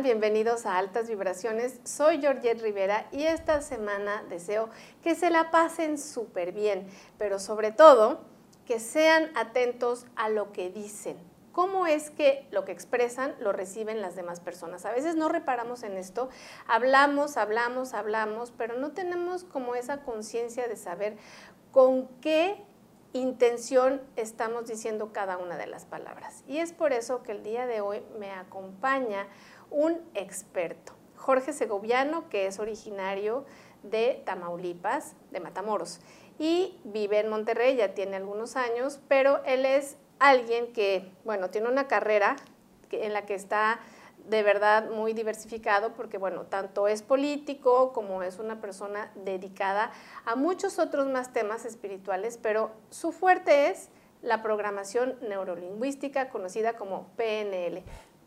Bienvenidos a Altas Vibraciones. Soy Georgette Rivera y esta semana deseo que se la pasen súper bien, pero sobre todo que sean atentos a lo que dicen. ¿Cómo es que lo que expresan lo reciben las demás personas? A veces no reparamos en esto, hablamos, hablamos, hablamos, pero no tenemos como esa conciencia de saber con qué intención estamos diciendo cada una de las palabras. Y es por eso que el día de hoy me acompaña un experto, Jorge Segoviano, que es originario de Tamaulipas, de Matamoros, y vive en Monterrey, ya tiene algunos años, pero él es alguien que, bueno, tiene una carrera en la que está de verdad muy diversificado porque, bueno, tanto es político como es una persona dedicada a muchos otros más temas espirituales, pero su fuerte es la programación neurolingüística conocida como PNL.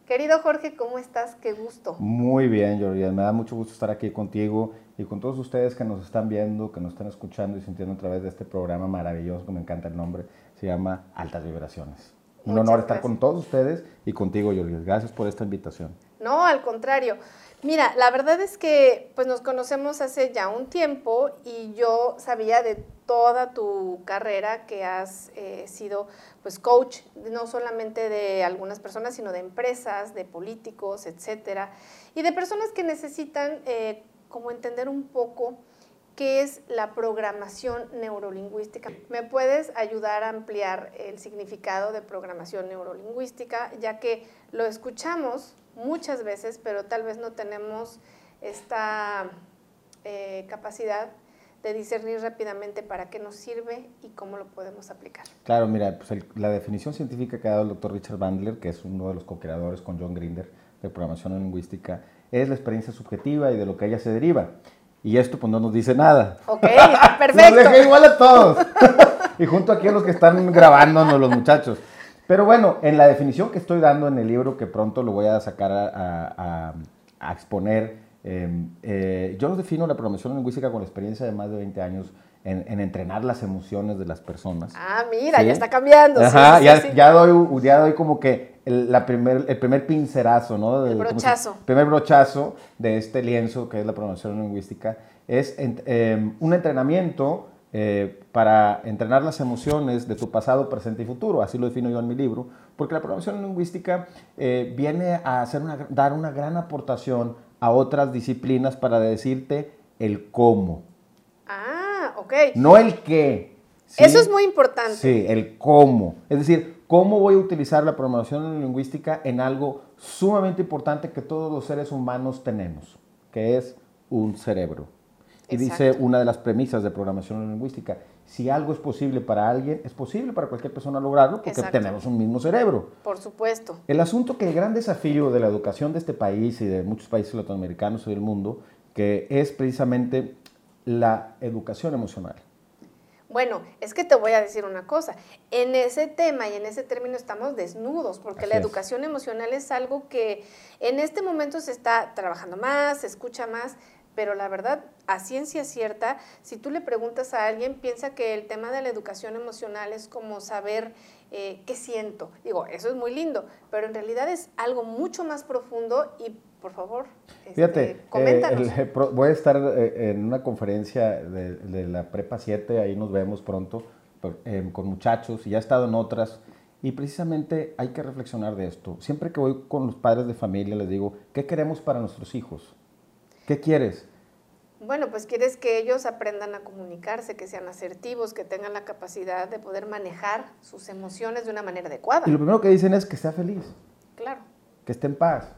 Querido Jorge, ¿cómo estás? Qué gusto. Muy bien, Georgia. Me da mucho gusto estar aquí contigo y con todos ustedes que nos están viendo, que nos están escuchando y sintiendo a través de este programa maravilloso, que me encanta el nombre, se llama Altas Vibraciones. Un honor estar con todos ustedes y contigo, Yoli. Gracias por esta invitación. No, al contrario. Mira, la verdad es que pues nos conocemos hace ya un tiempo y yo sabía de toda tu carrera que has eh, sido pues coach no solamente de algunas personas sino de empresas, de políticos, etcétera, y de personas que necesitan eh, como entender un poco qué es la programación neurolingüística. ¿Me puedes ayudar a ampliar el significado de programación neurolingüística, ya que lo escuchamos muchas veces, pero tal vez no tenemos esta eh, capacidad de discernir rápidamente para qué nos sirve y cómo lo podemos aplicar. Claro, mira, pues la definición científica que ha dado el doctor Richard Bandler, que es uno de los co-creadores con John Grinder de programación lingüística, es la experiencia subjetiva y de lo que ella se deriva. Y esto pues no nos dice nada. Ok, perfecto. nos deja igual a todos. y junto aquí a los que están grabándonos los muchachos. Pero bueno, en la definición que estoy dando en el libro, que pronto lo voy a sacar a, exponer, em, eh, yo defino la programación lingüística con la experiencia de más de 20 años en, entrenar las emociones de las personas. Ah, mira, ya está cambiando. Ajá, ya, doy, ya doy como que el, la primer, el primer pincerazo, ¿no? El brochazo. El primer brochazo de este lienzo que es la programación lingüística. Es em, un entrenamiento eh, para entrenar las emociones de tu pasado, presente y futuro. Así lo defino yo en mi libro, porque la programación lingüística eh, viene a hacer una, dar una gran aportación a otras disciplinas para decirte el cómo. Ah, ok. No el qué. Eso es muy importante. Sí, el cómo. Es decir, cómo voy a utilizar la programación lingüística en algo sumamente importante que todos los seres humanos tenemos, que es un cerebro. Y dice una de las premisas de programación lingüística, si algo es posible para alguien, es posible para cualquier persona lograrlo porque tenemos un mismo cerebro. Por supuesto. El asunto que el gran desafío de la educación de este país y de muchos países latinoamericanos y del mundo, que es precisamente la educación emocional. Bueno, es que te voy a decir una cosa, en ese tema y en ese término estamos desnudos, porque la educación emocional es algo que en este momento se está trabajando más, se escucha más, pero la verdad, a ciencia cierta, si tú le preguntas a alguien, piensa que el tema de la educación emocional es como saber eh, qué siento. Digo, eso es muy lindo, pero en realidad es algo mucho más profundo y por favor, este, Fíjate, coméntanos. Eh, voy a estar eh, en una conferencia de, la Prepa 7, ahí nos vemos pronto, con muchachos, y ya he estado en otras. Y precisamente hay que reflexionar de esto. Siempre que voy con los padres de familia les digo, ¿qué queremos para nuestros hijos? ¿Qué quieres? Bueno, pues quieres que ellos aprendan a comunicarse, que sean asertivos, que tengan la capacidad de poder manejar sus emociones de una manera adecuada. Y lo primero que dicen es que sea feliz. Claro. Que esté en paz.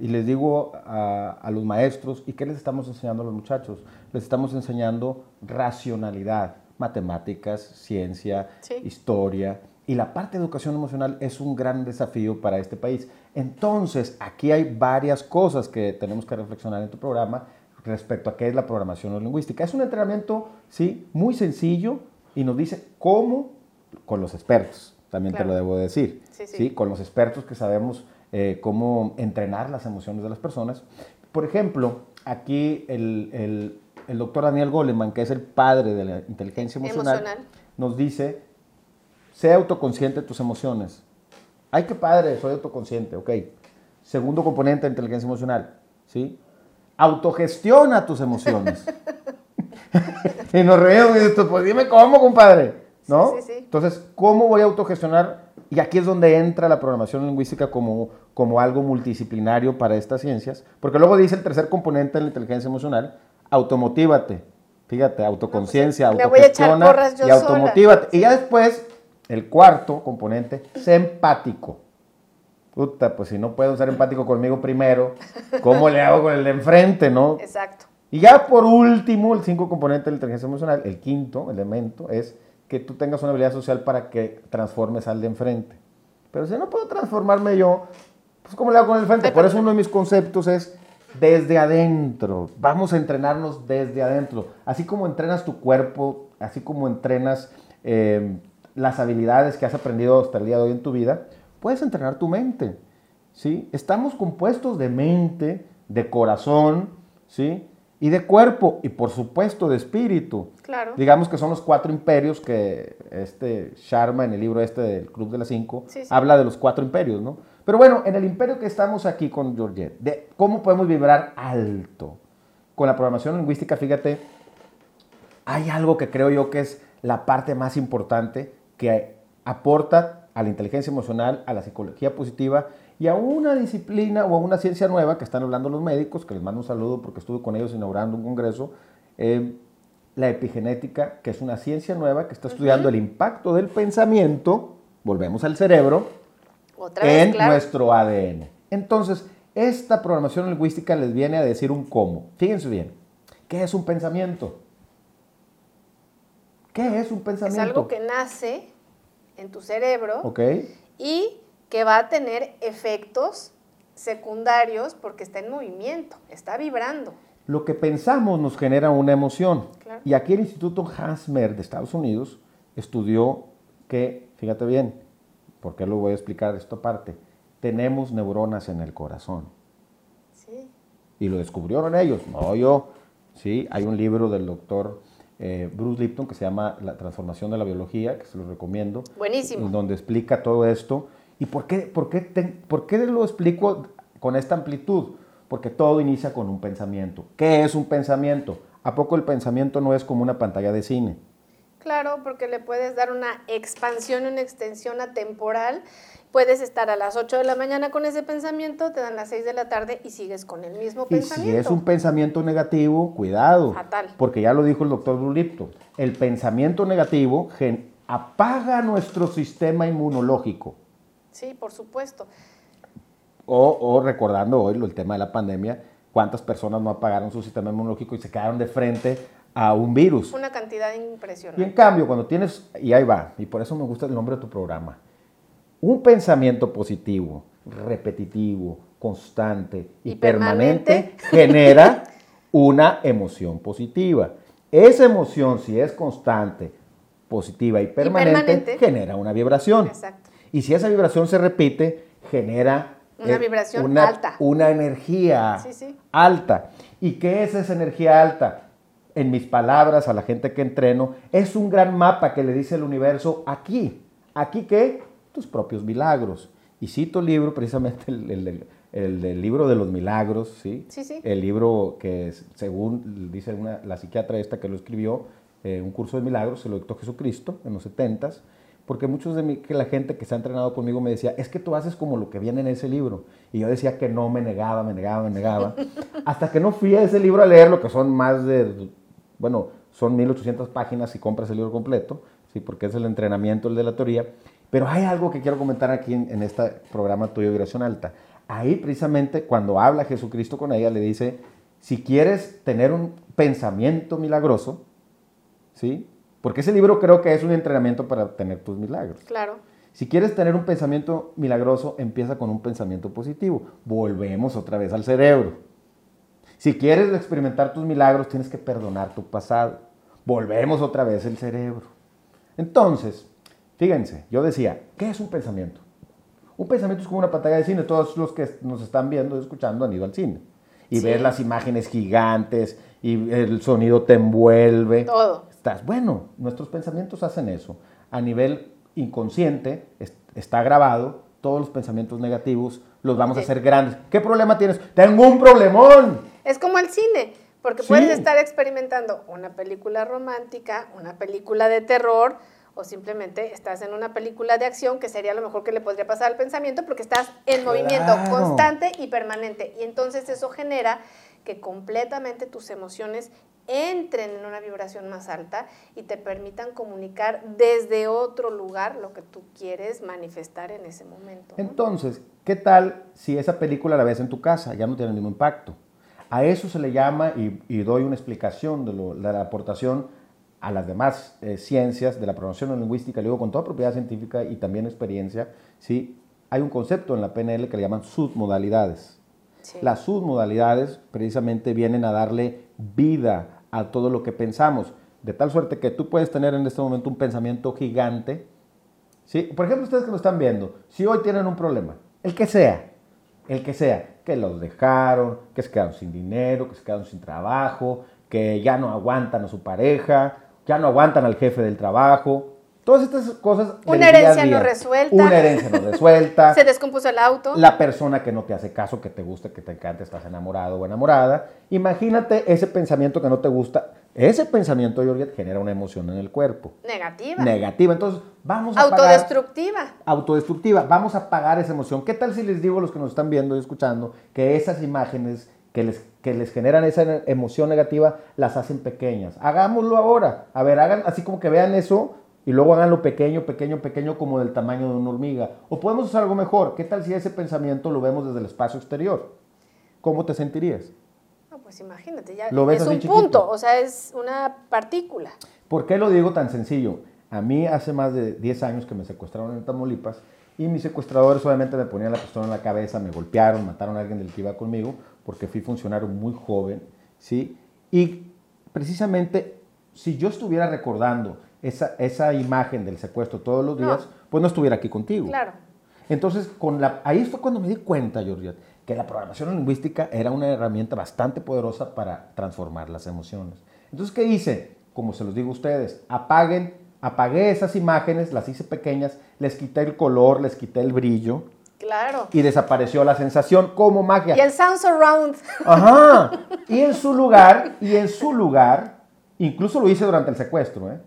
Y les digo a, los maestros, ¿y qué les estamos enseñando a los muchachos? Les estamos enseñando racionalidad, matemáticas, ciencia, historia. Y la parte de educación emocional es un gran desafío para este país. Entonces, aquí hay varias cosas que tenemos que reflexionar en tu programa respecto a qué es la programación lingüística. Es un entrenamiento, sí, muy sencillo y nos dice cómo, con los expertos, también te lo debo decir, sí, con los expertos que sabemos eh, cómo entrenar las emociones de las personas. Por ejemplo, aquí el, doctor Daniel Goleman, que es el padre de la inteligencia emocional, nos dice, sé autoconsciente de tus emociones. Ay, qué padre, soy autoconsciente, ok. segundo componente de inteligencia emocional, ¿sí? Autogestiona tus emociones. y nos reímos y dices, pues dime cómo, compadre, ¿no? Sí, sí, sí. Entonces, ¿cómo voy a autogestionar? Y aquí es donde entra la programación lingüística como, como algo multidisciplinario para estas ciencias, porque luego dice el tercer componente de la inteligencia emocional, automotívate. Fíjate, autoconciencia, pues, autogestiona y automotívate. Y ya después, el cuarto componente, sé empático. Puta, pues si no puedo ser empático conmigo primero, ¿cómo le hago con el de enfrente, no? Exacto. Y ya por último, el cinco componente de la inteligencia emocional, el quinto elemento es que tú tengas una habilidad social para que transformes al de enfrente. Pero si no puedo transformarme yo, pues ¿cómo le hago con el frente? Por eso uno de mis conceptos es desde adentro. Vamos a entrenarnos desde adentro. Así como entrenas tu cuerpo, así como entrenas eh, las habilidades que has aprendido hasta el día de hoy en tu vida, puedes entrenar tu mente. ¿sí? Estamos compuestos de mente, de corazón, ¿sí? Y de cuerpo, y por supuesto de espíritu. Claro. Digamos que son los cuatro imperios que este Sharma en el libro este del Club de las Cinco habla de los cuatro imperios, ¿no? Pero bueno, en el imperio que estamos aquí con Georgette, de cómo podemos vibrar alto. Con la programación lingüística, fíjate, hay algo que creo yo que es la parte más importante que aporta a la inteligencia emocional, a la psicología positiva y a una disciplina o a una ciencia nueva que están hablando los médicos, que les mando un saludo porque estuve con ellos inaugurando un congreso, eh, la epigenética, que es una ciencia nueva que está estudiando el impacto del pensamiento, volvemos al cerebro, en nuestro ADN. Entonces, esta programación lingüística les viene a decir un cómo. Fíjense bien, ¿qué es un pensamiento? ¿Qué es un pensamiento? Es algo que nace en tu cerebro Ok. y que va a tener efectos secundarios porque está en movimiento, está vibrando. Lo que pensamos nos genera una emoción. Y aquí el Instituto Hasmer de Estados Unidos estudió que, fíjate bien, ¿Por qué lo voy a explicar esto aparte? Tenemos neuronas en el corazón. Sí. Y lo descubrieron ellos, no yo. Sí, hay un libro del doctor eh, Bruce Lipton que se llama La transformación de la biología, que se lo recomiendo. Buenísimo. Donde explica todo esto. ¿Y por qué, por qué, por qué lo explico con esta amplitud? Porque todo inicia con un pensamiento. ¿Qué es un pensamiento? ¿A poco el pensamiento no es como una pantalla de cine? Claro, porque le puedes dar una expansión, una extensión atemporal. Puedes estar a las 8 de la mañana con ese pensamiento, te dan las 6 de la tarde y sigues con el mismo y pensamiento. Si es un pensamiento negativo, cuidado. Fatal. Porque ya lo dijo el doctor Brulipto. El pensamiento negativo apaga nuestro sistema inmunológico. Sí, por supuesto. O, o recordando hoy el tema de la pandemia, cuántas personas no apagaron su sistema inmunológico y se quedaron de frente a un virus. Una cantidad impresionante. Y en cambio, cuando tienes, y ahí va, y por eso me gusta el nombre de tu programa, un pensamiento positivo, repetitivo, constante y, permanente, genera una emoción positiva. Esa emoción, si es constante, positiva y permanente, genera una vibración. Exacto. Y si esa vibración se repite, genera una eh, vibración alta. Una energía alta. ¿Y qué es esa energía alta? en mis palabras a la gente que entreno, es un gran mapa que le dice el universo aquí. ¿Aquí qué? Tus propios milagros. Y cito el libro, precisamente el, el, libro de los milagros, ¿sí? Sí, sí. El libro que, según dice la psiquiatra esta que lo escribió, eh, un curso de milagros, se lo dictó Jesucristo en los 70 porque muchos de mí, que la gente que se ha entrenado conmigo me decía, es que tú haces como lo que viene en ese libro. Y yo decía que no, me negaba, me negaba, me negaba. Hasta que no fui a ese libro a leerlo, que son más de bueno, son 1800 páginas si compras el libro completo, ¿sí? porque es el entrenamiento, el de la teoría. Pero hay algo que quiero comentar aquí en, este programa Tuyo Vibración Alta. Ahí precisamente cuando habla Jesucristo con ella le dice, si quieres tener un pensamiento milagroso, ¿sí? Porque ese libro creo que es un entrenamiento para tener tus milagros. Claro. Si quieres tener un pensamiento milagroso, empieza con un pensamiento positivo. Volvemos otra vez al cerebro. Si quieres experimentar tus milagros, tienes que perdonar tu pasado. Volvemos otra vez el cerebro. Entonces, fíjense, yo decía, ¿qué es un pensamiento? Un pensamiento es como una pantalla de cine. Todos los que nos están viendo y escuchando han ido al cine. Y ver las imágenes gigantes y el sonido te envuelve. Todo. Estás, bueno, nuestros pensamientos hacen eso. A nivel inconsciente está grabado todos los pensamientos negativos los vamos a hacer grandes. ¿Qué problema tienes? Tengo un problemón. Es como el cine, porque puedes estar experimentando una película romántica, una película de terror, o simplemente estás en una película de acción que sería lo mejor que le podría pasar al pensamiento porque estás en movimiento constante y permanente. Y entonces eso genera que completamente tus emociones entren en una vibración más alta y te permitan comunicar desde otro lugar lo que tú quieres manifestar en ese momento. Entonces, ¿qué tal si esa película la ves en tu casa? Ya no tiene ningún impacto. A eso se le llama, y, doy una explicación de, de la aportación a las demás eh, ciencias de la programación lingüística, digo con toda propiedad científica y también experiencia, ¿sí? hay un concepto en la PNL que le llaman submodalidades. Las submodalidades precisamente vienen a darle vida a todo lo que pensamos, de tal suerte que tú puedes tener en este momento un pensamiento gigante. ¿sí? Por ejemplo, ustedes que lo están viendo, si hoy tienen un problema, el que sea, el que sea, que los dejaron, que se quedaron sin dinero, que se quedaron sin trabajo, que ya no aguantan a su pareja, ya no aguantan al jefe del trabajo. Todas estas cosas. Una herencia no resuelta. Una herencia no resuelta. Se descompuso el auto. La persona que no te hace caso, que te gusta, que te encanta, estás enamorado o enamorada. Imagínate ese pensamiento que no te gusta. Ese pensamiento, Georgette, genera una emoción en el cuerpo. Negativa. Negativa. Entonces, vamos a Autodestructiva. autodestructiva. Vamos a apagar esa emoción. ¿Qué tal si les digo a los que nos están viendo y escuchando que esas imágenes que les, que les generan esa emoción negativa, las hacen pequeñas. Hagámoslo ahora. A ver, hagan así como que vean eso y luego haganlo pequeño, pequeño, pequeño como del tamaño de una hormiga. O podemos hacer algo mejor. ¿Qué tal si ese pensamiento lo vemos desde el espacio exterior? ¿Cómo te sentirías? No, pues imagínate, ya ¿Lo ves es un punto, o sea, es una partícula. ¿Por qué lo digo tan sencillo? A mí hace más de 10 años que me secuestraron en Tamaulipas y mis secuestradores obviamente me ponían la pistola en la cabeza, me golpearon, mataron a alguien del que iba conmigo, porque fui funcionario muy joven, ¿sí? Y precisamente, si yo estuviera recordando esa, esa imagen del secuestro todos los días, pues no estuviera aquí contigo. Claro. Entonces, con la, ahí fue cuando me di cuenta, Georgia, que la programación lingüística era una herramienta bastante poderosa para transformar las emociones. Entonces, ¿qué hice? Como se los digo a ustedes, apaguen apagué esas imágenes, las hice pequeñas, les quité el color, les quité el brillo. Claro. Y desapareció la sensación como magia. Y el sound surround. Ajá. Y en su lugar, y en su lugar, incluso lo hice durante el secuestro, ¿eh?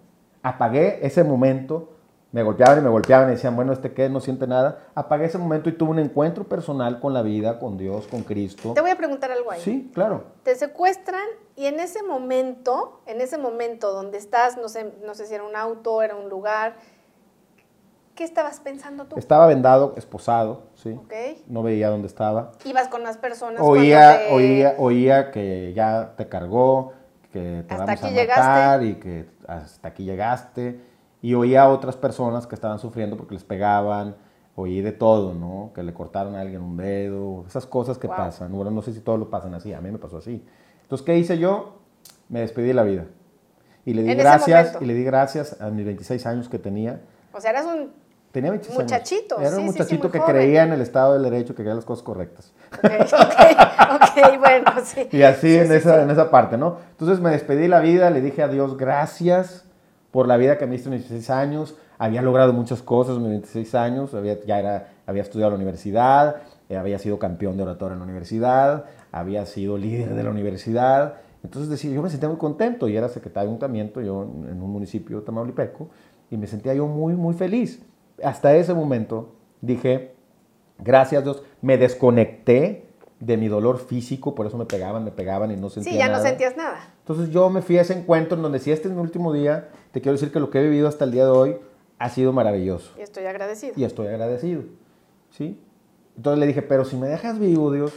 Apagué ese momento me golpeaban y me golpeaban y decían, bueno, ¿este qué? No siente nada. Apagué ese momento y tuve un encuentro personal con la vida, con Dios, con Cristo. Te voy a preguntar algo ahí. Sí, claro. Te secuestran y en ese momento, en ese momento donde estás, no sé, no sé si era un auto, era un lugar, ¿qué estabas pensando tú? Estaba vendado, esposado, sí. No veía dónde estaba. Ibas con las personas. Oía, oía, oía que ya te cargó, que te vamos a matar y que hasta aquí llegaste y oía a otras personas que estaban sufriendo porque les pegaban, oí de todo, ¿no? Que le cortaron a alguien un dedo, esas cosas que pasan. Bueno, no sé si todos lo pasan así, a mí me pasó así. Entonces, ¿qué hice yo? Me despedí de la vida. Y le di gracias, y le di gracias a mis 26 años que tenía. O sea, eras un Tenía muchachito. Era un muchachito que creía en el Estado del Derecho, que quería las cosas correctas. Ok, ok, bueno, sí. Y así en, esa, en esa parte, ¿no? Entonces me despedí de la vida, le dije a Dios gracias por la vida que me hice en mis 26 años. Había logrado muchas cosas en mis 26 años. Había, ya era, había estudiado en la universidad, eh, había sido campeón de oratoria en la universidad, había sido líder de la universidad. Entonces decía, yo me sentía muy contento y era secretario de ayuntamiento, yo en un municipio tamaulipeco, y me sentía yo muy, muy feliz. Hasta ese momento dije, gracias Dios, me desconecté de mi dolor físico, por eso me pegaban, me pegaban y no sentía nada. Sí, ya no sentías nada. Entonces yo me fui a ese encuentro en donde si este es mi último día, te quiero decir que lo que he vivido hasta el día de hoy ha sido maravilloso. Y estoy agradecido. Y estoy agradecido, ¿sí? Entonces le dije, pero si me dejas vivo, Dios.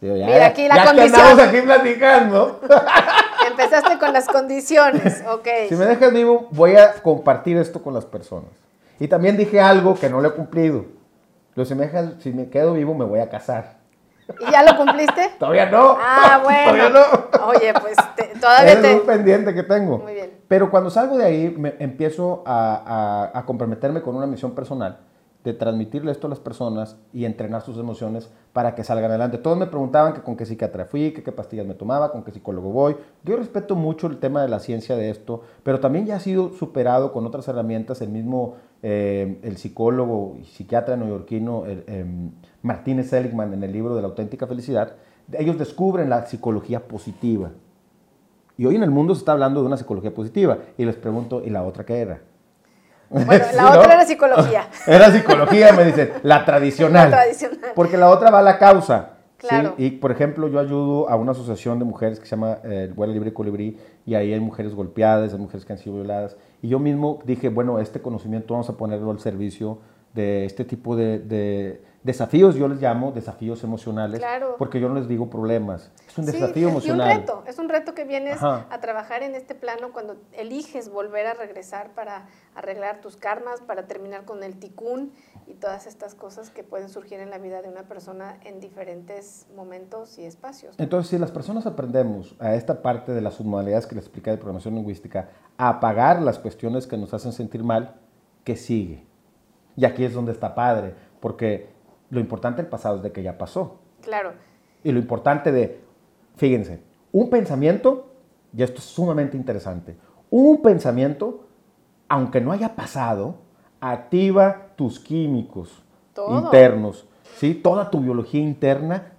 Digo, ya, Mira aquí la ya condición. estamos aquí platicando. Empezaste con las condiciones, ok. Si me dejas vivo, voy a compartir esto con las personas. Y también dije algo que no lo he cumplido. Pero si me, si me quedo vivo, me voy a casar. ¿Y ya lo cumpliste? todavía no. Ah, bueno. todavía no. Oye, pues todavía es un pendiente que tengo. Muy bien. Pero cuando salgo de ahí, me empiezo a, a, comprometerme con una misión personal de transmitirle esto a las personas y entrenar sus emociones para que salgan adelante. Todos me preguntaban que con qué psiquiatra fui, que qué pastillas me tomaba, con qué psicólogo voy. Yo respeto mucho el tema de la ciencia de esto, pero también ya ha sido superado con otras herramientas. El mismo, eh, el psicólogo y psiquiatra neoyorquino em, Martínez Seligman en el libro de la auténtica felicidad, ellos descubren la psicología positiva. Y hoy en el mundo se está hablando de una psicología positiva. Y les pregunto, ¿y la otra qué era? Bueno, la otra era psicología. Era psicología, me dicen, la tradicional. La tradicional. Porque la otra va a la causa. Claro. Y, por ejemplo, yo ayudo a una asociación de mujeres que se llama eh, Vuela Libre Colibrí, y ahí hay mujeres golpeadas, hay mujeres que han sido violadas. Y yo mismo dije, bueno, este conocimiento vamos a ponerlo al servicio de este tipo de desafíos, yo les llamo desafíos emocionales, porque yo no les digo problemas, es un desafío emocional. Es un reto, es un reto que vienes a trabajar en este plano cuando eliges volver a regresar para arreglar tus karmas, para terminar con el ticún y todas estas cosas que pueden surgir en la vida de una persona en diferentes momentos y espacios. Entonces, si las personas aprendemos a esta parte de las submodalidades que les expliqué de programación lingüística, a apagar las cuestiones que nos hacen sentir mal, ¿qué sigue? Y aquí es donde está padre, porque lo importante del pasado es de que ya pasó. Claro. Y lo importante de, fíjense, un pensamiento, y esto es sumamente interesante, un pensamiento, aunque no haya pasado, activa tus químicos internos, ¿sí? toda tu biología interna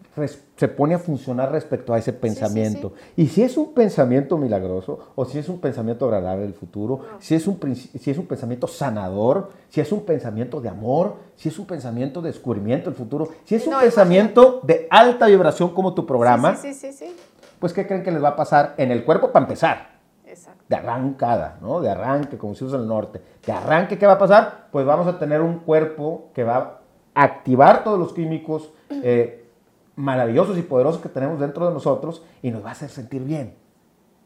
se pone a funcionar respecto a ese pensamiento. Y si es un pensamiento milagroso, o si es un pensamiento agradable del futuro, si, es un, si es un pensamiento sanador, si es un pensamiento de amor, si es un pensamiento de descubrimiento del futuro, si es un pensamiento de alta vibración como tu programa, pues ¿qué creen que les va a pasar en el cuerpo para empezar? De arrancada, ¿no? De arranque, como se usa el norte. De arranque, ¿qué va a pasar? Pues vamos a tener un cuerpo que va a activar todos los químicos, eh, maravillosos y poderosos que tenemos dentro de nosotros y nos va a hacer sentir bien.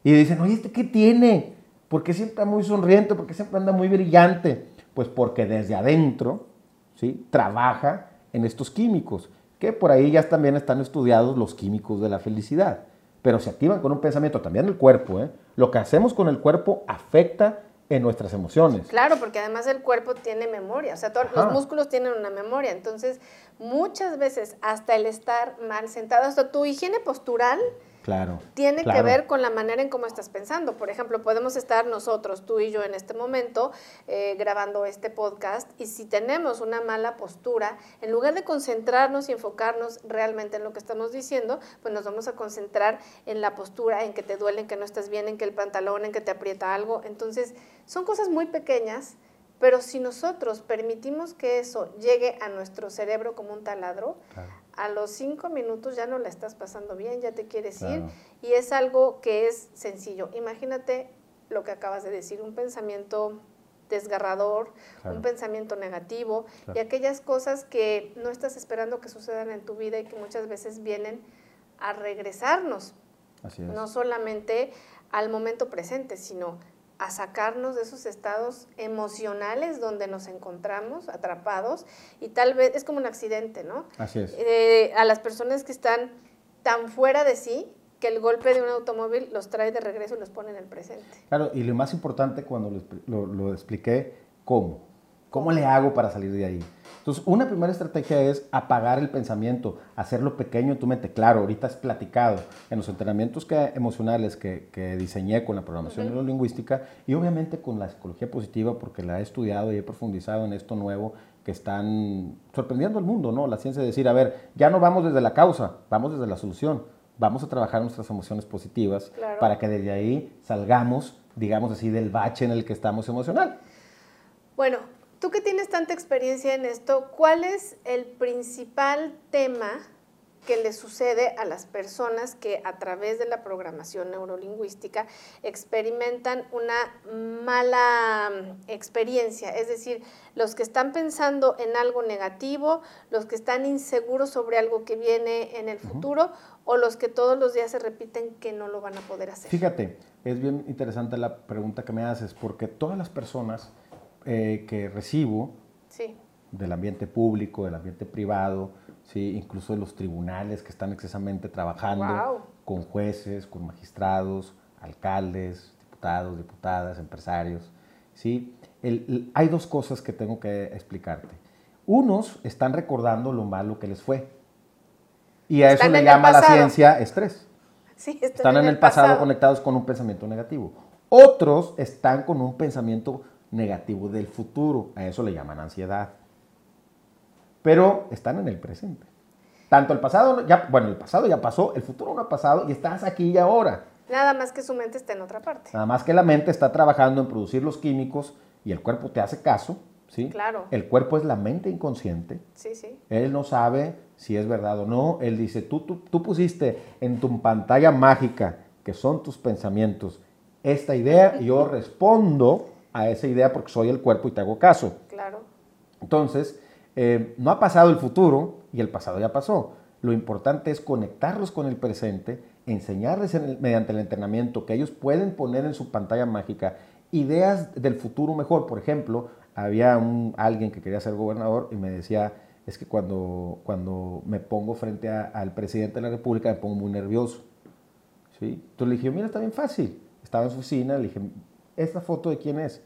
Y dicen, oye, ¿este qué tiene? ¿Por qué siempre anda muy sonriente? ¿Por qué siempre anda muy brillante? Pues porque desde adentro ¿sí? trabaja en estos químicos, que por ahí ya también están estudiados los químicos de la felicidad, pero se activan con un pensamiento también el cuerpo. ¿eh? Lo que hacemos con el cuerpo afecta en nuestras emociones. Claro, porque además el cuerpo tiene memoria, o sea, todos los músculos tienen una memoria, entonces muchas veces hasta el estar mal sentado, hasta tu higiene postural Claro. Tiene que ver con la manera en cómo estás pensando. Por ejemplo, podemos estar nosotros, tú y yo en este momento, eh, grabando este podcast, y si tenemos una mala postura, en lugar de concentrarnos y enfocarnos realmente en lo que estamos diciendo, pues nos vamos a concentrar en la postura, en que te duele, en que no estás bien, en que el pantalón, en que te aprieta algo. Entonces, son cosas muy pequeñas pero si nosotros permitimos que eso llegue a nuestro cerebro como un taladro, a los cinco minutos ya no la estás pasando bien, ya te quieres ir. Y es algo que es sencillo. Imagínate lo que acabas de decir, un pensamiento desgarrador, un pensamiento negativo y aquellas cosas que no estás esperando que sucedan en tu vida y que muchas veces vienen a regresarnos. No solamente al momento presente, sino a sacarnos de esos estados emocionales donde nos encontramos atrapados y tal vez es como un accidente, ¿no? Así es. Eh, a las personas que están tan fuera de sí que el golpe de un automóvil los trae de regreso y los pone en el presente. Claro, y lo más importante cuando lo, lo expliqué, ¿cómo? ¿Cómo le hago para salir de ahí? Entonces, una primera estrategia es apagar el pensamiento, hacerlo pequeño en tu mente. Claro, ahorita has platicado en los entrenamientos que, emocionales que, que, diseñé con la programación neurolingüística y obviamente con la psicología positiva porque la he estudiado y he profundizado en esto nuevo que están sorprendiendo al mundo, ¿no? La ciencia de decir, a ver, ya no vamos desde la causa, vamos desde la solución. Vamos a trabajar nuestras emociones positivas para que desde ahí salgamos, digamos así, del bache en el que estamos emocional. Bueno, Tú que tienes tanta experiencia en esto, ¿cuál es el principal tema que le sucede a las personas que a través de la programación neurolingüística experimentan una mala mm, experiencia, es decir, los que están pensando en algo negativo, los que están inseguros sobre algo que viene en el futuro o los que todos los días se repiten que no lo van a poder hacer. Fíjate, es bien interesante la pregunta que me haces porque todas las personas eh, que recibo del ambiente público, del ambiente privado, ¿sí? incluso de los tribunales que están excesamente trabajando con jueces, con magistrados, alcaldes, diputados, diputadas, empresarios. ¿sí? hay dos cosas que tengo que explicarte. Unos están recordando lo malo que les fue. Y a eso le llama la ciencia estrés. Sí, están, en, el pasado, conectados con un pensamiento negativo. Otros están con un pensamiento negativo del futuro. A eso le llaman ansiedad. Pero están en el presente. Tanto el pasado, ya, bueno, el pasado ya pasó, el futuro no ha pasado y estás aquí y ahora. Nada más que su mente está en otra parte. Nada más que la mente está trabajando en producir los químicos y el cuerpo te hace caso, ¿sí? Claro. El cuerpo es la mente inconsciente. Sí, sí. Él no sabe si es verdad o no. Él dice, tú, tú, tú pusiste en tu pantalla mágica, que son tus pensamientos, esta idea y yo respondo a esa idea porque soy el cuerpo y te hago caso. Claro. Entonces, eh, no ha pasado el futuro y el pasado ya pasó. Lo importante es conectarlos con el presente, enseñarles mediante el entrenamiento que ellos pueden poner en su pantalla mágica ideas del futuro mejor. Por ejemplo, había un, alguien que quería ser gobernador y me decía, es que cuando, cuando me pongo frente al presidente de la República me pongo muy nervioso. ¿Sí? Entonces le dije, mira, está bien fácil. Estaba en su oficina, le dije, ¿esta foto de quién es?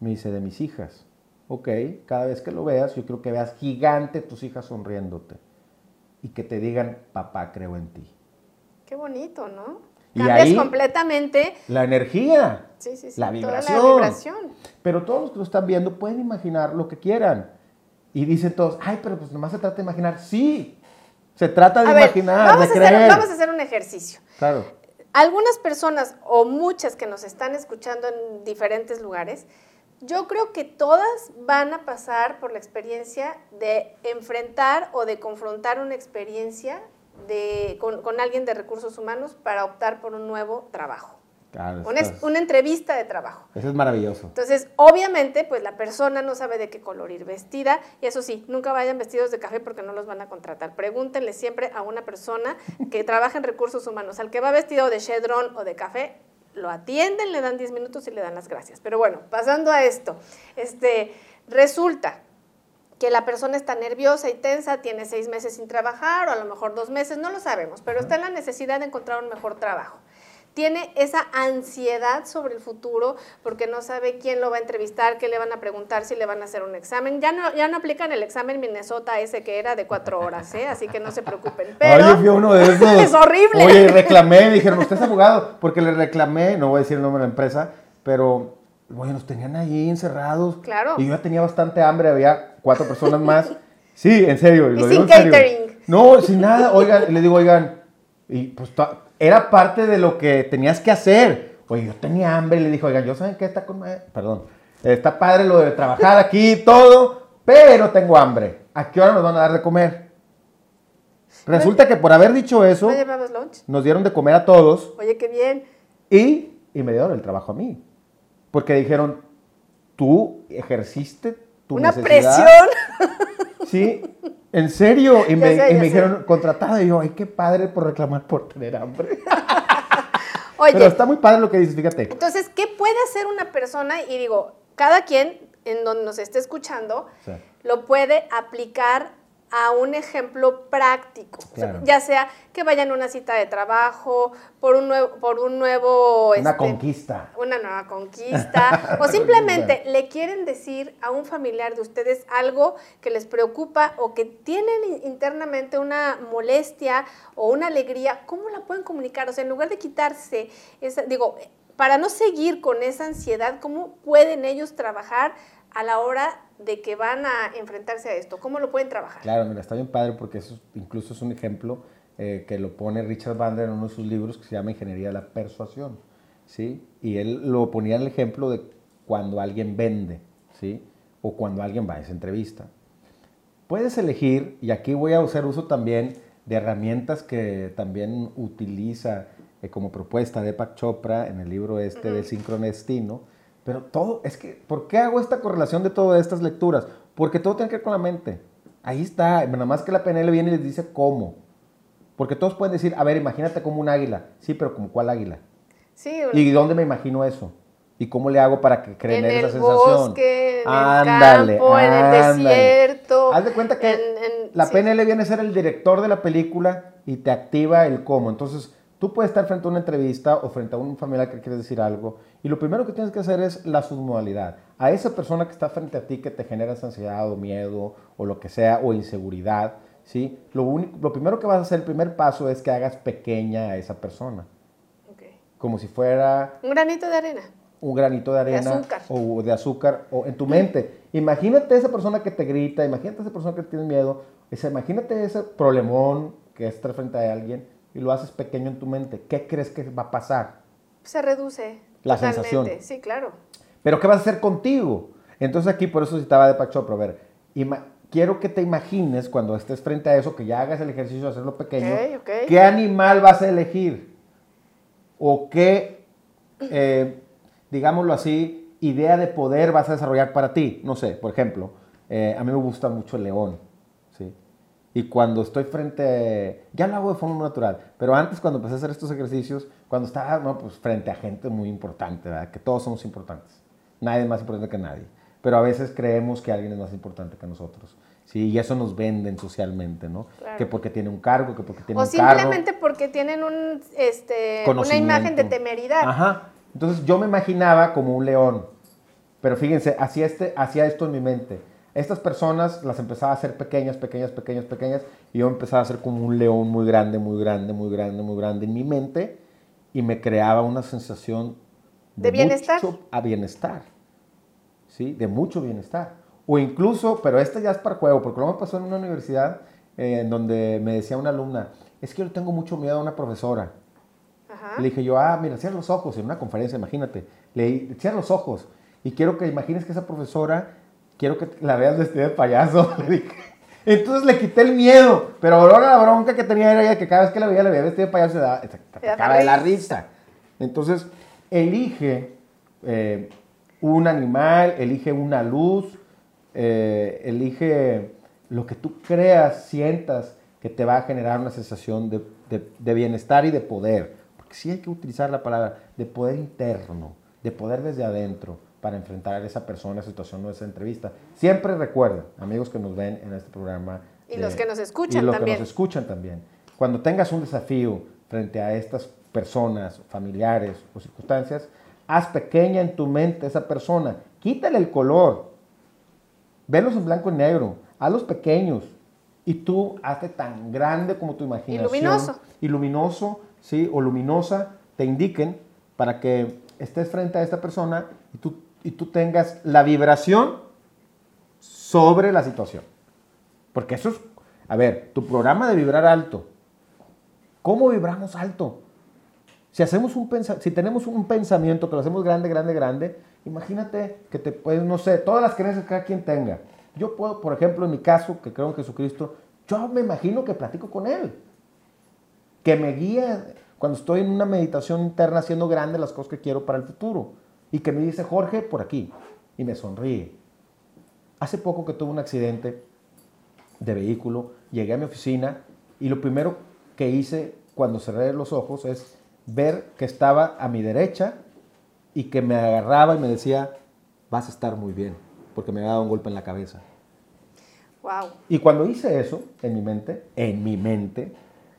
Me dice, de mis hijas. Ok, cada vez que lo veas, yo quiero que veas gigante tus hijas sonriéndote y que te digan, papá, creo en ti. Qué bonito, ¿no? Y Cambias completamente. La energía. Sí, sí, sí. La vibración. Pero todos los que lo están viendo pueden imaginar lo que quieran. Y dicen todos, ay, pero pues nomás se trata de imaginar. Sí, se trata de imaginar, vamos de a creer. Hacer, vamos a hacer un ejercicio. Claro. Algunas personas o muchas que nos están escuchando en diferentes lugares yo creo que todas van a pasar por la experiencia de enfrentar o de confrontar una experiencia de, con, alguien de recursos humanos para optar por un nuevo trabajo. Claro, una, una, entrevista de trabajo. Eso es maravilloso. Entonces, obviamente, pues la persona no sabe de qué color ir vestida. Y eso sí, nunca vayan vestidos de café porque no los van a contratar. Pregúntenle siempre a una persona que trabaja en recursos humanos. Al que va vestido de chedrón o de café, lo atienden, le dan 10 minutos y le dan las gracias. Pero bueno, pasando a esto, este, resulta que la persona está nerviosa y tensa, tiene seis meses sin trabajar o a lo mejor dos meses, no lo sabemos, pero está en la necesidad de encontrar un mejor trabajo tiene esa ansiedad sobre el futuro porque no sabe quién lo va a entrevistar, qué le van a preguntar, si le van a hacer un examen. Ya no, ya no aplican el examen Minnesota ese que era de cuatro horas, ¿eh? así que no se preocupen. Pero Oye, uno de esos. es horrible. Oye, reclamé, dijeron, usted es abogado, porque le reclamé, no voy a decir el nombre de la empresa, pero bueno, nos tenían ahí encerrados. Claro. Y yo ya tenía bastante hambre, había cuatro personas más. Sí, en serio. Y sin catering. No, sin nada. Oigan, le digo, oigan, y pues era parte de lo que tenías que hacer. Oye, yo tenía hambre le dijo, oigan, yo saben que está con... Perdón, está padre lo de trabajar aquí y todo, pero tengo hambre. ¿A qué hora nos van a dar de comer? Resulta que por haber dicho eso, nos dieron de comer a todos. Oye, qué bien. Y, y me dieron el trabajo a mí. Porque dijeron, tú ejerciste tu Una presión. Sí, en serio. Y, me, dijeron, contratada. Y yo, ay, qué padre por reclamar por tener hambre. Oye, Pero está muy padre lo que dices, fíjate. Entonces, ¿qué puede hacer una persona? Y digo, cada quien en donde nos esté escuchando lo puede aplicar a un ejemplo práctico, ya sea que vayan a una cita de trabajo, por un nuevo, por un nuevo una este, conquista, una nueva conquista, o simplemente le quieren decir a un familiar de ustedes algo que les preocupa o que tienen internamente una molestia o una alegría, ¿cómo la pueden comunicar? O sea, en lugar de quitarse esa, digo, para no seguir con esa ansiedad, ¿cómo pueden ellos trabajar a la hora de que van a enfrentarse a esto? ¿Cómo lo pueden trabajar? Claro, mira, está bien padre porque eso incluso es un ejemplo eh, que lo pone Richard Bandler en uno de sus libros que se llama Ingeniería de la Persuasión, ¿sí? Y él lo ponía en el ejemplo de cuando alguien vende, ¿sí? O cuando alguien va a esa entrevista. Puedes elegir, y aquí voy a hacer uso también de herramientas que también utiliza eh, como propuesta de Pak Chopra en el libro este de Sincronestino, pero todo, es que, ¿por qué hago esta correlación de todas estas lecturas? Porque todo tiene que ver con la mente. Ahí está, nada más que la PNL viene y les dice cómo. Porque todos pueden decir, a ver, imagínate como un águila. Sí, pero ¿como cuál águila? Sí. ¿Y dónde me imagino eso? ¿Y cómo le hago para que creen esa sensación? Bosque, en ándale, el campo, en el desierto. Haz de cuenta que la PNL viene a ser el director de la película y te activa el cómo. Entonces, Tú puedes estar frente a una entrevista o frente a un familiar que quiere decir algo y lo primero que tienes que hacer es la submodalidad. A esa persona que está frente a ti que te genera ansiedad o miedo o lo que sea o inseguridad, ¿sí? Lo, único, lo primero que vas a hacer, el primer paso es que hagas pequeña a esa persona. Como si fuera... Un granito de arena. Un granito de arena. De azúcar. O de azúcar o en tu mente. Imagínate esa persona que te grita, imagínate esa persona que tiene miedo, esa, imagínate ese problemón que está frente a alguien y lo haces pequeño en tu mente. ¿Qué crees que va a pasar? Se reduce. La sensación. Sí, claro. Pero ¿qué vas a hacer contigo? Entonces aquí por eso citaba de Pacho, pero a ver, quiero que te imagines cuando estés frente a eso, que ya hagas el ejercicio de hacerlo pequeño, ¿qué animal vas a elegir? o qué, eh, digámoslo así, idea de poder vas a desarrollar para ti. No sé, por ejemplo, eh, a mí me gusta mucho el león, ¿sí? Y cuando estoy frente, ya lo hago de forma natural, pero antes cuando empecé a hacer estos ejercicios, cuando estaba no, pues frente a gente muy importante, ¿verdad? que todos somos importantes, nadie es más importante que nadie, pero a veces creemos que alguien es más importante que nosotros. Sí, y eso nos venden socialmente, ¿no? Que porque tiene un cargo, que porque tiene un cargo. O simplemente porque tienen un, este, una imagen de temeridad. Ajá. Entonces yo me imaginaba como un león. Pero fíjense, hacía, este, hacía esto en mi mente. Estas personas las empezaba a hacer pequeñas, pequeñas, pequeñas, pequeñas. Y yo empezaba a hacer como un león muy grande, muy grande, muy grande, muy grande en mi mente. Y me creaba una sensación de, de bienestar. Mucho a bienestar. ¿Sí? De mucho bienestar. O incluso, pero este ya es para juego, porque luego me pasó en una universidad eh, en donde me decía una alumna, es que yo tengo mucho miedo a una profesora. Le dije yo, ah, mira, cierra los ojos en una conferencia, imagínate. Le dije, cierra los ojos y quiero que imagines que esa profesora, quiero que la veas vestida de payaso. Le dije. Entonces le quité el miedo, pero ahora la bronca que tenía era que cada vez que la veía, la veía vestida de payaso, se daba, cara de la risa. Entonces, elige eh, un animal, elige una luz, eh, elige lo que tú creas, sientas que te va a generar una sensación de, bienestar y de poder. Porque sí hay que utilizar la palabra de poder interno, de poder desde adentro para enfrentar a esa persona, esa situación o esa entrevista. Siempre recuerden, amigos que nos ven en este programa. Y los que nos escuchan y los que nos escuchan también. Cuando tengas un desafío frente a estas personas, familiares o circunstancias, haz pequeña en tu mente esa persona. Quítale el color, Velos en blanco y negro, hazlos pequeños y tú hazte tan grande como tu imaginación. Y luminoso. Y luminoso, sí, o luminosa, te indiquen para que estés frente a esta persona y tú, y tú tengas la vibración sobre la situación. Porque eso es, a ver, tu programa de vibrar alto. ¿Cómo vibramos alto? Si, hacemos un si tenemos un pensamiento que lo hacemos grande, grande, grande, Imagínate que te puedes, no sé, todas las creencias que cada quien tenga. Yo puedo, por ejemplo, en mi caso, que creo en Jesucristo, yo me imagino que platico con Él. Que me guía cuando estoy en una meditación interna haciendo grandes las cosas que quiero para el futuro. Y que me dice, Jorge, por aquí. Y me sonríe. Hace poco que tuve un accidente de vehículo, llegué a mi oficina y lo primero que hice cuando cerré los ojos es ver que estaba a mi derecha y que me agarraba y me decía, vas a estar muy bien, porque me había dado un golpe en la cabeza. Wow. Y cuando hice eso en mi mente, en mi mente,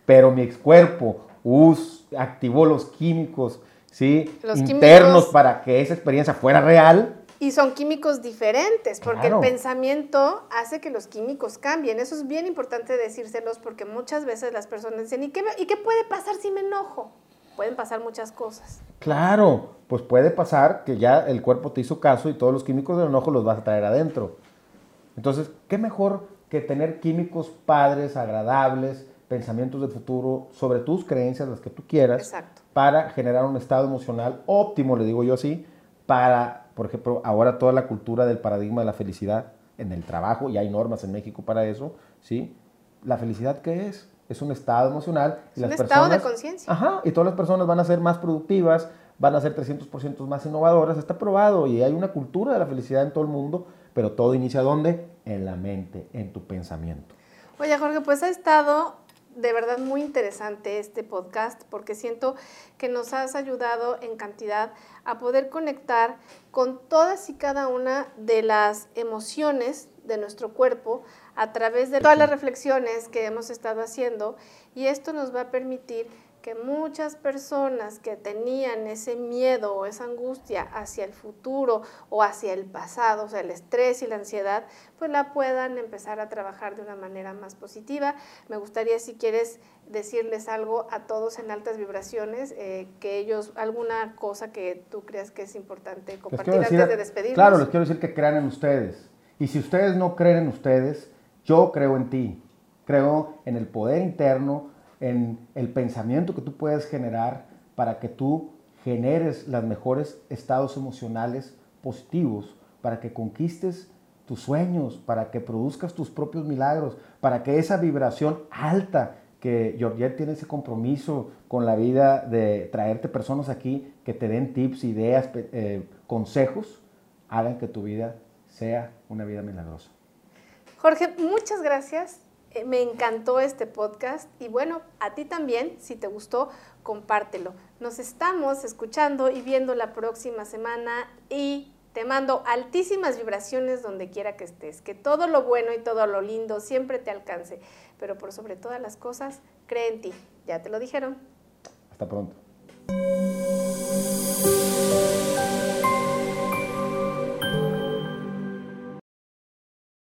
pero mi cuerpo us, activó los químicos ¿sí? internos para que esa experiencia fuera real. Y son químicos diferentes, porque el pensamiento hace que los químicos cambien. Eso es bien importante decírselos porque muchas veces las personas dicen, ¿y qué, ¿y qué puede pasar si me enojo? pueden pasar muchas cosas. Claro, pues puede pasar que ya el cuerpo te hizo caso y todos los químicos del enojo los vas a traer adentro. Entonces, ¿qué mejor que tener químicos padres, agradables, pensamientos del futuro sobre tus creencias, las que tú quieras, para generar un estado emocional óptimo, le digo yo así, para, por ejemplo, ahora toda la cultura del paradigma de la felicidad en el trabajo, y hay normas en México para eso, ¿sí? ¿La felicidad qué es? es un estado emocional. Y es un estado de conciencia. Ajá, y todas las personas van a ser más productivas, van a ser 300% más innovadoras, está probado y hay una cultura de la felicidad en todo el mundo, pero todo inicia ¿dónde? En la mente, en tu pensamiento. Oye, Jorge, pues ha estado de verdad muy interesante este podcast porque siento que nos has ayudado en cantidad a poder conectar con todas y cada una de las emociones de nuestro cuerpo a través de todas las reflexiones que hemos estado haciendo y esto nos va a permitir que muchas personas que tenían ese miedo o esa angustia hacia el futuro o hacia el pasado, o sea, el estrés y la ansiedad, pues la puedan empezar a trabajar de una manera más positiva. Me gustaría si quieres decirles algo a todos en altas vibraciones, eh, que ellos, alguna cosa que tú creas que es importante compartir antes de despedirnos. Claro, les quiero decir que crean en ustedes. Y si ustedes no creen en ustedes, yo creo en ti. Creo en el poder interno, en el pensamiento que tú puedes generar para que tú generes los mejores estados emocionales positivos, para que conquistes tus sueños, para que produzcas tus propios milagros, para que esa vibración alta que Georgette tiene ese compromiso con la vida de traerte personas aquí que te den tips, ideas, eh, consejos, hagan que tu vida sea una vida milagrosa. Jorge, muchas gracias. Eh, me encantó este podcast y bueno, a ti también, si te gustó, compártelo. Nos estamos escuchando y viendo la próxima semana y te mando altísimas vibraciones donde quiera que estés, que todo lo bueno y todo lo lindo siempre te alcance, pero por sobre todas las cosas, cree en ti. Ya te lo dijeron. Hasta pronto.